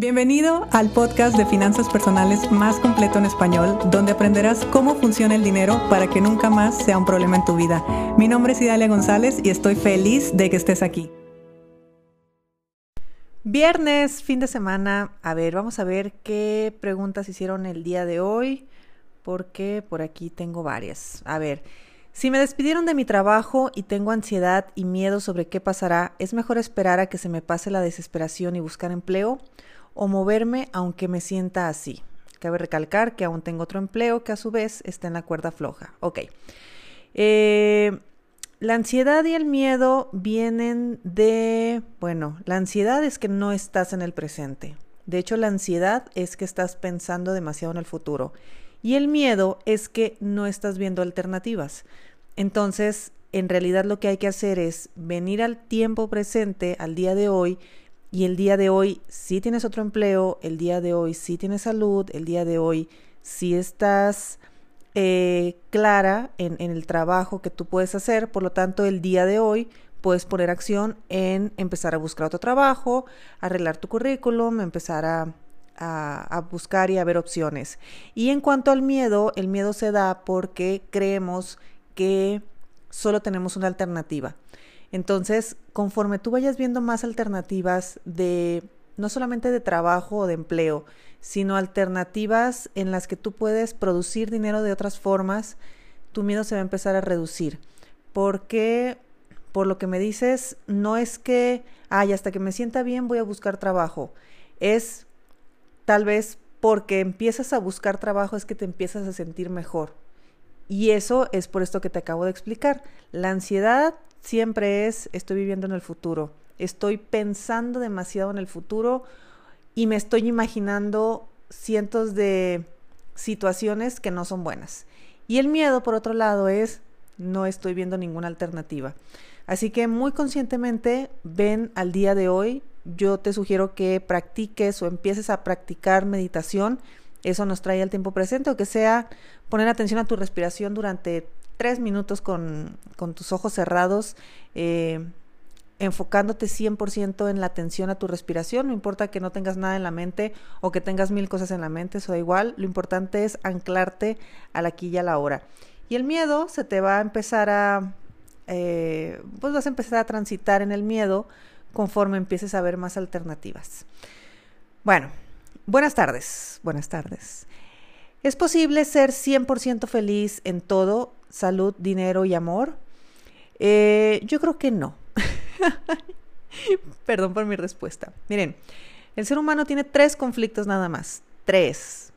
Bienvenido al podcast de finanzas personales más completo en español, donde aprenderás cómo funciona el dinero para que nunca más sea un problema en tu vida. Mi nombre es Idalia González y estoy feliz de que estés aquí. Viernes, fin de semana. A ver, vamos a ver qué preguntas hicieron el día de hoy, porque por aquí tengo varias. A ver. Si me despidieron de mi trabajo y tengo ansiedad y miedo sobre qué pasará, ¿es mejor esperar a que se me pase la desesperación y buscar empleo? ¿O moverme aunque me sienta así? Cabe recalcar que aún tengo otro empleo que a su vez está en la cuerda floja. Ok. Eh, la ansiedad y el miedo vienen de, bueno, la ansiedad es que no estás en el presente. De hecho, la ansiedad es que estás pensando demasiado en el futuro. Y el miedo es que no estás viendo alternativas. Entonces, en realidad lo que hay que hacer es venir al tiempo presente, al día de hoy, y el día de hoy sí tienes otro empleo, el día de hoy sí tienes salud, el día de hoy sí estás eh, clara en, el trabajo que tú puedes hacer, por lo tanto el día de hoy puedes poner acción en empezar a buscar otro trabajo, arreglar tu currículum, empezar a a, buscar y a ver opciones. Y en cuanto al miedo, el miedo se da porque creemos que solo tenemos una alternativa. Entonces, conforme tú vayas viendo más alternativas de no solamente de trabajo o de empleo, sino alternativas en las que tú puedes producir dinero de otras formas, tu miedo se va a empezar a reducir. Porque, por lo que me dices, no es que, ay, hasta que me sienta bien voy a buscar trabajo. Es Tal vez porque empiezas a buscar trabajo es que te empiezas a sentir mejor. Y eso es por esto que te acabo de explicar. La ansiedad siempre es estoy viviendo en el futuro, estoy pensando demasiado en el futuro y me estoy imaginando cientos de situaciones que no son buenas. Y el miedo, por otro lado, es no estoy viendo ninguna alternativa. Así que muy conscientemente ven al día de hoy yo te sugiero que practiques o empieces a practicar meditación. Eso nos trae al tiempo presente, o que sea poner atención a tu respiración durante tres minutos con, tus ojos cerrados, eh, enfocándote 100% en la atención a tu respiración. No importa que no tengas nada en la mente o que tengas mil cosas en la mente, eso da igual. Lo importante es anclarte al aquí y a la hora. Y el miedo se te va a empezar a, eh, pues vas a empezar a transitar en el miedo conforme empieces a ver más alternativas. Bueno, buenas tardes, buenas tardes. ¿Es posible ser 100% feliz en todo, salud, dinero y amor? Eh, yo creo que no. Perdón por mi respuesta. Miren, el ser humano tiene tres conflictos nada más. Tres.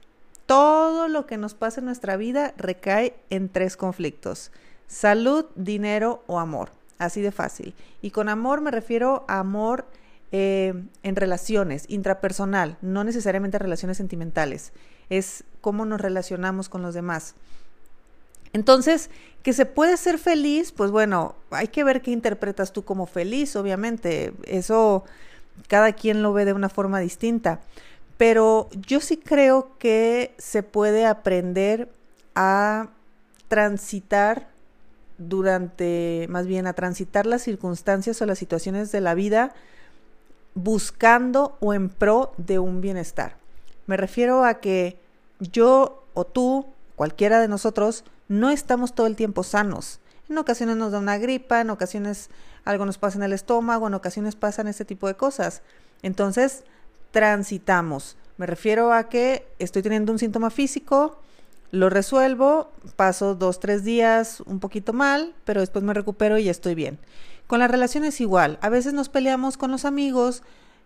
Todo lo que nos pasa en nuestra vida recae en tres conflictos. Salud, dinero o amor. Así de fácil. Y con amor me refiero a amor eh, en relaciones, intrapersonal, no necesariamente relaciones sentimentales. Es cómo nos relacionamos con los demás. Entonces, que se puede ser feliz, pues bueno, hay que ver qué interpretas tú como feliz, obviamente. Eso cada quien lo ve de una forma distinta. Pero yo sí creo que se puede aprender a transitar durante, más bien a transitar las circunstancias o las situaciones de la vida buscando o en pro de un bienestar. Me refiero a que yo o tú, cualquiera de nosotros, no estamos todo el tiempo sanos. En ocasiones nos da una gripa, en ocasiones algo nos pasa en el estómago, en ocasiones pasan este tipo de cosas. Entonces, transitamos. Me refiero a que estoy teniendo un síntoma físico, lo resuelvo, paso dos, tres días un poquito mal, pero después me recupero y estoy bien. Con las relaciones igual. A veces nos peleamos con los amigos,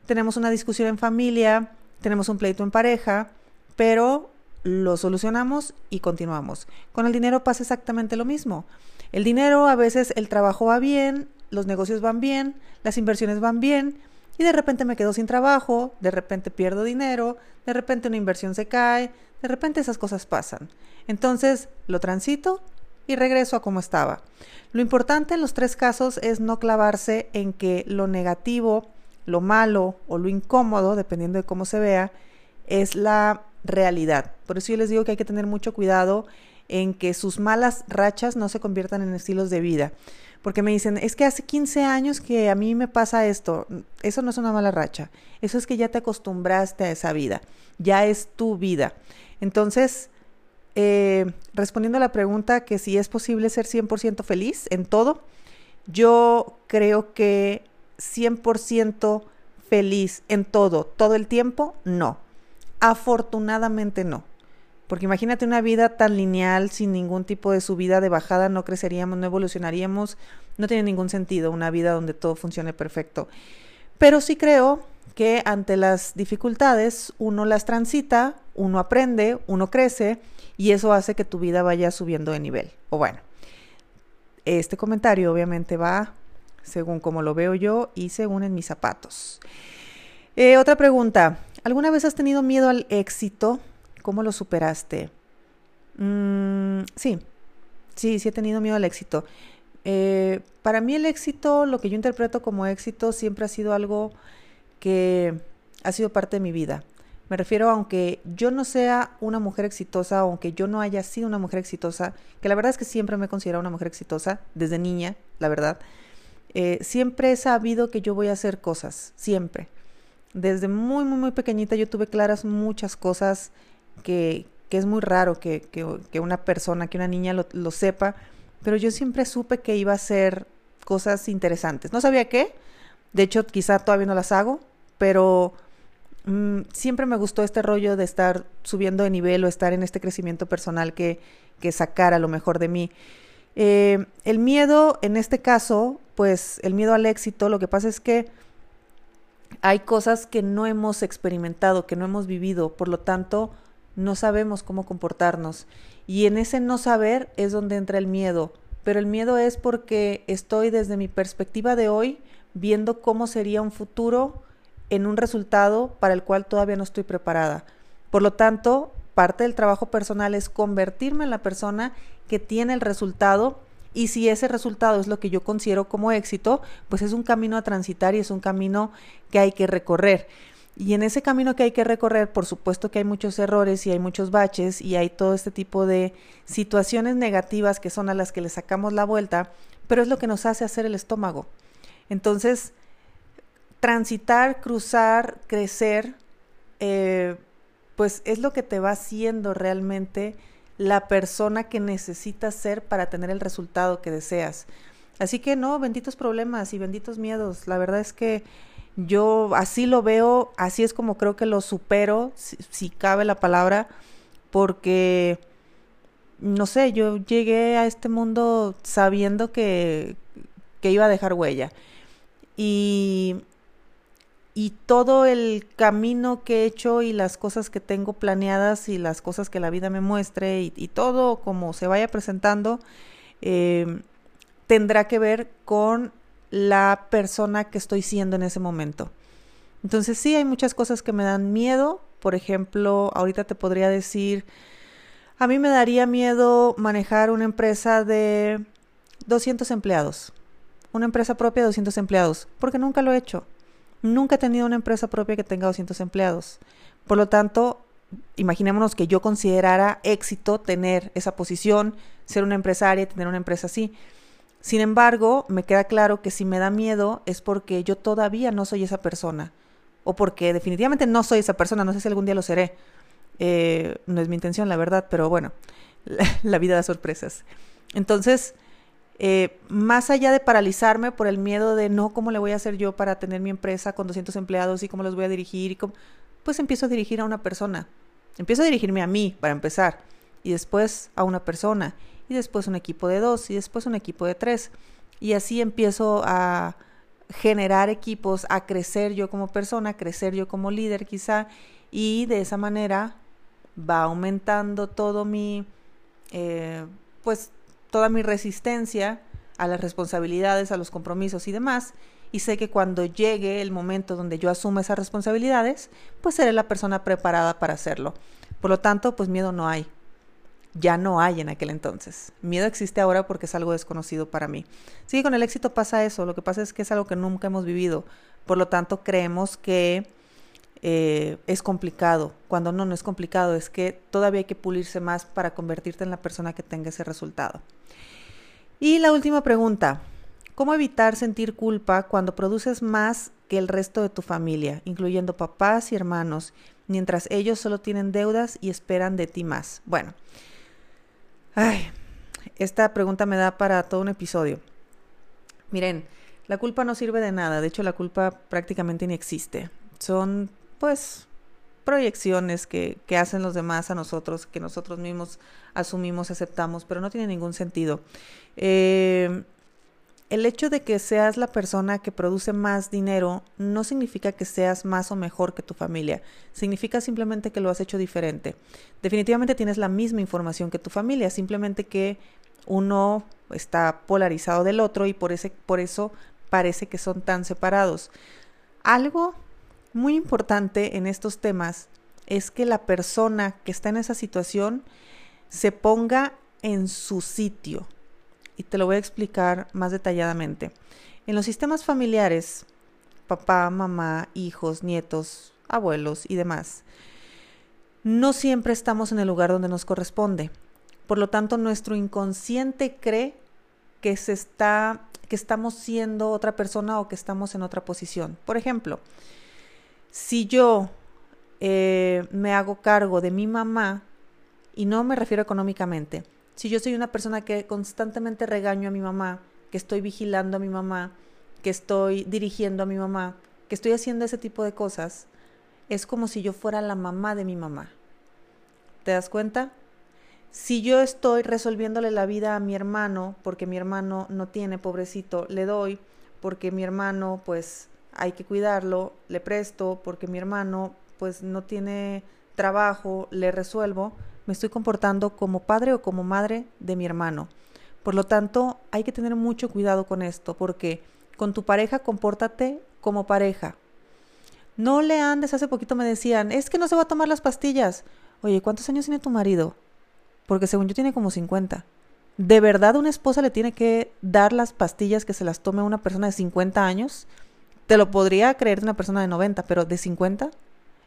tenemos una discusión en familia, tenemos un pleito en pareja, pero lo solucionamos y continuamos. Con el dinero pasa exactamente lo mismo. El dinero, a veces el trabajo va bien, los negocios van bien, las inversiones van bien, y de repente me quedo sin trabajo, de repente pierdo dinero, de repente una inversión se cae, de repente esas cosas pasan. Entonces lo transito y regreso a como estaba. Lo importante en los tres casos es no clavarse en que lo negativo, lo malo o lo incómodo, dependiendo de cómo se vea, es la realidad. Por eso yo les digo que hay que tener mucho cuidado en que sus malas rachas no se conviertan en estilos de vida. Porque me dicen, es que hace 15 años que a mí me pasa esto. Eso no es una mala racha. Eso es que ya te acostumbraste a esa vida. Ya es tu vida. Entonces, eh, respondiendo a la pregunta que si es posible ser 100% feliz en todo, yo creo que 100% feliz en todo, todo el tiempo, no. Afortunadamente no. Porque imagínate una vida tan lineal, sin ningún tipo de subida, de bajada, no creceríamos, no evolucionaríamos, no tiene ningún sentido una vida donde todo funcione perfecto. Pero sí creo que ante las dificultades uno las transita, uno aprende, uno crece y eso hace que tu vida vaya subiendo de nivel. O bueno, este comentario obviamente va según como lo veo yo y según en mis zapatos. Eh, otra pregunta, ¿alguna vez has tenido miedo al éxito? ¿Cómo lo superaste? Mm, sí, sí, sí he tenido miedo al éxito. Eh, para mí el éxito, lo que yo interpreto como éxito, siempre ha sido algo que ha sido parte de mi vida. Me refiero, aunque yo no sea una mujer exitosa, aunque yo no haya sido una mujer exitosa, que la verdad es que siempre me he considerado una mujer exitosa, desde niña, la verdad, eh, siempre he sabido que yo voy a hacer cosas, siempre. Desde muy, muy, muy pequeñita yo tuve claras muchas cosas que, que es muy raro que, que, una persona, que una niña lo, lo sepa, pero yo siempre supe que iba a hacer cosas interesantes. No sabía qué, de hecho quizá todavía no las hago, pero mm, siempre me gustó este rollo de estar subiendo de nivel o estar en este crecimiento personal que, que sacara lo mejor de mí. Eh, el miedo, en este caso, pues el miedo al éxito, lo que pasa es que hay cosas que no hemos experimentado, que no hemos vivido, por lo tanto, no sabemos cómo comportarnos. Y en ese no saber es donde entra el miedo. Pero el miedo es porque estoy desde mi perspectiva de hoy viendo cómo sería un futuro en un resultado para el cual todavía no estoy preparada. Por lo tanto, parte del trabajo personal es convertirme en la persona que tiene el resultado y si ese resultado es lo que yo considero como éxito, pues es un camino a transitar y es un camino que hay que recorrer. Y en ese camino que hay que recorrer, por supuesto que hay muchos errores y hay muchos baches y hay todo este tipo de situaciones negativas que son a las que le sacamos la vuelta, pero es lo que nos hace hacer el estómago. Entonces, transitar, cruzar, crecer, eh, pues es lo que te va haciendo realmente la persona que necesitas ser para tener el resultado que deseas. Así que no, benditos problemas y benditos miedos. La verdad es que yo así lo veo, así es como creo que lo supero, si, cabe la palabra, porque, no sé, yo llegué a este mundo sabiendo que, que iba a dejar huella. Y y todo el camino que he hecho y las cosas que tengo planeadas y las cosas que la vida me muestre y, todo como se vaya presentando em, tendrá que ver con la persona que estoy siendo en ese momento. Entonces sí, hay muchas cosas que me dan miedo. Por ejemplo, ahorita te podría decir, a mí me daría miedo manejar una empresa de 200 empleados. Una empresa propia de 200 empleados, porque nunca lo he hecho. Nunca he tenido una empresa propia que tenga 200 empleados. Por lo tanto, imaginémonos que yo considerara éxito tener esa posición, ser una empresaria, tener una empresa así. Sin embargo, me queda claro que si me da miedo es porque yo todavía no soy esa persona. O porque definitivamente no soy esa persona, no sé si algún día lo seré. Eh, no es mi intención, la verdad, pero bueno, la vida da sorpresas. Entonces, eh, más allá de paralizarme por el miedo de no, ¿cómo le voy a hacer yo para tener mi empresa con 200 empleados y cómo los voy a dirigir? Y pues empiezo a dirigir a una persona. Empiezo a dirigirme a mí, para empezar, y después a una persona, y después un equipo de dos, y después un equipo de tres. Y así empiezo a generar equipos, a crecer yo como persona, a crecer yo como líder quizá, y de esa manera va aumentando todo mi, eh, pues toda mi resistencia a las responsabilidades, a los compromisos y demás, y sé que cuando llegue el momento donde yo asuma esas responsabilidades, pues seré la persona preparada para hacerlo. Por lo tanto, pues miedo no hay. Ya no hay en aquel entonces. Miedo existe ahora porque es algo desconocido para mí. Sí, con el éxito pasa eso. Lo que pasa es que es algo que nunca hemos vivido. Por lo tanto, creemos que eh, es complicado. Cuando no, no es complicado. Es que todavía hay que pulirse más para convertirte en la persona que tenga ese resultado. Y la última pregunta. ¿Cómo evitar sentir culpa cuando produces más que el resto de tu familia, incluyendo papás y hermanos, mientras ellos solo tienen deudas y esperan de ti más? Bueno, ay, esta pregunta me da para todo un episodio. Miren, la culpa no sirve de nada, de hecho la culpa prácticamente ni existe. Son, pues, proyecciones que, que, hacen los demás a nosotros, que nosotros mismos asumimos, aceptamos, pero no tiene ningún sentido. Eh, el hecho de que seas la persona que produce más dinero no significa que seas más o mejor que tu familia, significa simplemente que lo has hecho diferente. Definitivamente tienes la misma información que tu familia, simplemente que uno está polarizado del otro y por, ese, por eso parece que son tan separados. Algo muy importante en estos temas es que la persona que está en esa situación se ponga en su sitio. Y te lo voy a explicar más detalladamente. En los sistemas familiares, papá, mamá, hijos, nietos, abuelos y demás, no siempre estamos en el lugar donde nos corresponde. Por lo tanto, nuestro inconsciente cree que se está que estamos siendo otra persona o que estamos en otra posición. Por ejemplo, si yo eh, me hago cargo de mi mamá, y no me refiero económicamente, si yo soy una persona que constantemente regaño a mi mamá, que estoy vigilando a mi mamá, que estoy dirigiendo a mi mamá, que estoy haciendo ese tipo de cosas, es como si yo fuera la mamá de mi mamá. ¿Te das cuenta? Si yo estoy resolviéndole la vida a mi hermano, porque mi hermano no tiene, pobrecito, le doy, porque mi hermano, pues, hay que cuidarlo, le presto, porque mi hermano, pues, no tiene trabajo, le resuelvo, me estoy comportando como padre o como madre de mi hermano. Por lo tanto, hay que tener mucho cuidado con esto, porque con tu pareja compórtate como pareja. No le andes, hace poquito me decían, es que no se va a tomar las pastillas. Oye, ¿cuántos años tiene tu marido? porque según yo tiene como 50. ¿De verdad una esposa le tiene que dar las pastillas que se las tome una persona de 50 años? Te lo podría creer una persona de 90, pero ¿de 50?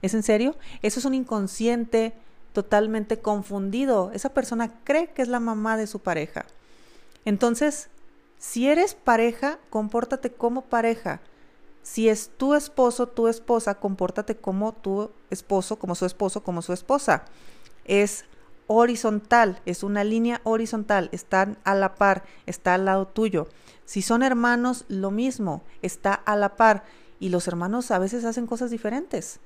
¿Es en serio? Eso es un inconsciente totalmente confundido. Esa persona cree que es la mamá de su pareja. Entonces, si eres pareja, compórtate como pareja. Si es tu esposo, tu esposa, compórtate como tu esposo, como su esposo, como su esposa. Es horizontal, es una línea horizontal, están a la par, está al lado tuyo. Si son hermanos, lo mismo, está a la par. Y los hermanos a veces hacen cosas diferentes.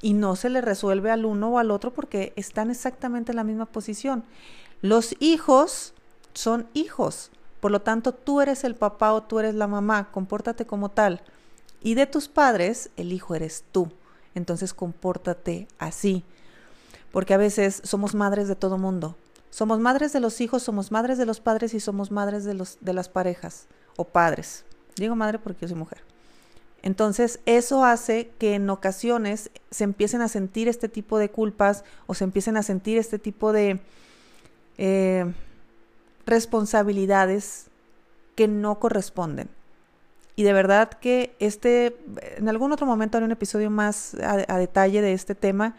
Y no se le resuelve al uno o al otro porque están exactamente en la misma posición. Los hijos son hijos. Por lo tanto, tú eres el papá o tú eres la mamá. Compórtate como tal. Y de tus padres, el hijo eres tú. Entonces, compórtate así porque a veces somos madres de todo mundo. Somos madres de los hijos, somos madres de los padres y somos madres de, los, de las parejas o padres. Digo madre porque yo soy mujer. Entonces, eso hace que en ocasiones se empiecen a sentir este tipo de culpas o se empiecen a sentir este tipo de eh, responsabilidades que no corresponden. Y de verdad que este, en algún otro momento haré un episodio más a detalle de este tema,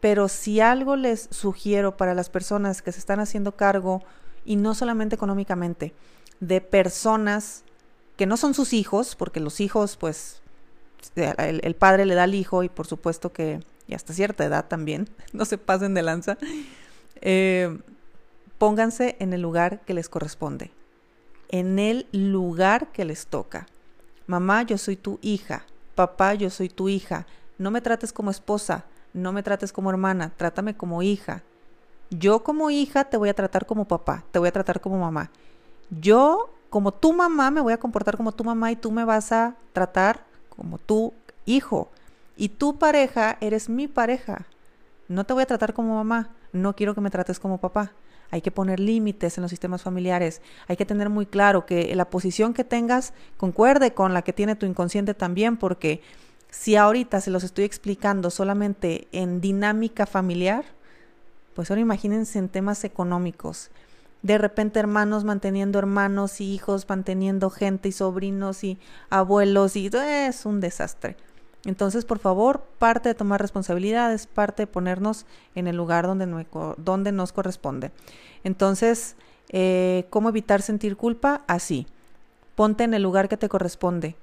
pero si algo les sugiero para las personas que se están haciendo cargo, y no solamente económicamente, de personas que no son sus hijos, porque los hijos, pues, el, padre le da al hijo y por supuesto que, y hasta cierta edad también, no se pasen de lanza, eh, pónganse en el lugar que les corresponde, en el lugar que les toca. Mamá, yo soy tu hija. Papá, yo soy tu hija. No me trates como esposa, no me trates como hermana, trátame como hija. Yo como hija te voy a tratar como papá, te voy a tratar como mamá. Yo como tu mamá me voy a comportar como tu mamá y tú me vas a tratar como tu hijo. Y tu pareja eres mi pareja. No te voy a tratar como mamá, no quiero que me trates como papá. Hay que poner límites en los sistemas familiares. Hay que tener muy claro que la posición que tengas concuerde con la que tiene tu inconsciente también, porque si ahorita se los estoy explicando solamente en dinámica familiar, pues ahora imagínense en temas económicos. De repente hermanos manteniendo hermanos y hijos manteniendo gente y sobrinos y abuelos y es un desastre. Entonces, por favor, parte de tomar responsabilidades, parte de ponernos en el lugar donde, donde nos corresponde. Entonces, eh, ¿cómo evitar sentir culpa? Así Ponte en el lugar que te corresponde.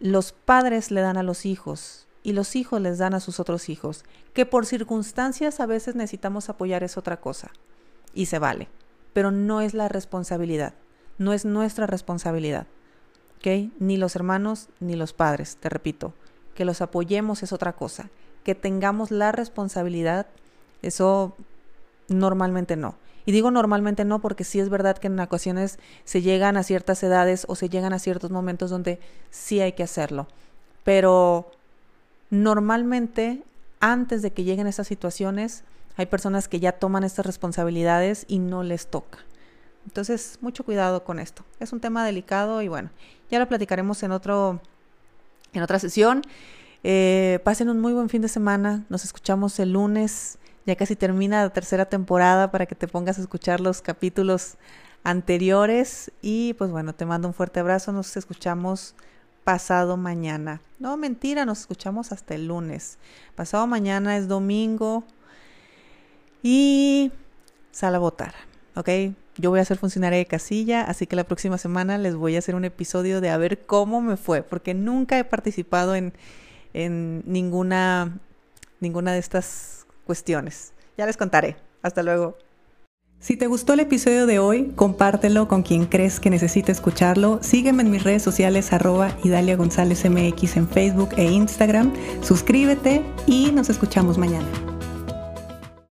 Los padres le dan a los hijos y los hijos les dan a sus otros hijos. Que por circunstancias a veces necesitamos apoyar es otra cosa. Y se vale. Pero no es la responsabilidad. No es nuestra responsabilidad. ¿Ok? Ni los hermanos ni los padres, te repito. Que los apoyemos es otra cosa. Que tengamos la responsabilidad, eso normalmente no. Y digo normalmente no porque sí es verdad que en ocasiones se llegan a ciertas edades o se llegan a ciertos momentos donde sí hay que hacerlo. Pero normalmente antes de que lleguen estas situaciones hay personas que ya toman estas responsabilidades y no les toca. Entonces, mucho cuidado con esto. Es un tema delicado y bueno, ya lo platicaremos en otro en otra sesión. Eh, pasen un muy buen fin de semana. Nos escuchamos el lunes. Ya casi termina la tercera temporada para que te pongas a escuchar los capítulos anteriores. Y pues bueno, te mando un fuerte abrazo. Nos escuchamos pasado mañana. No, mentira, nos escuchamos hasta el lunes. Pasado mañana es domingo. Y sal a votar, ¿ok? Yo voy a ser funcionaria de casilla, así que la próxima semana les voy a hacer un episodio de a ver cómo me fue, porque nunca he participado en, en ninguna, ninguna de estas cuestiones. Ya les contaré. Hasta luego. Si te gustó el episodio de hoy, compártelo con quien crees que necesite escucharlo. Sígueme en mis redes sociales arroba Idalia González MX en Facebook e Instagram. Suscríbete y nos escuchamos mañana.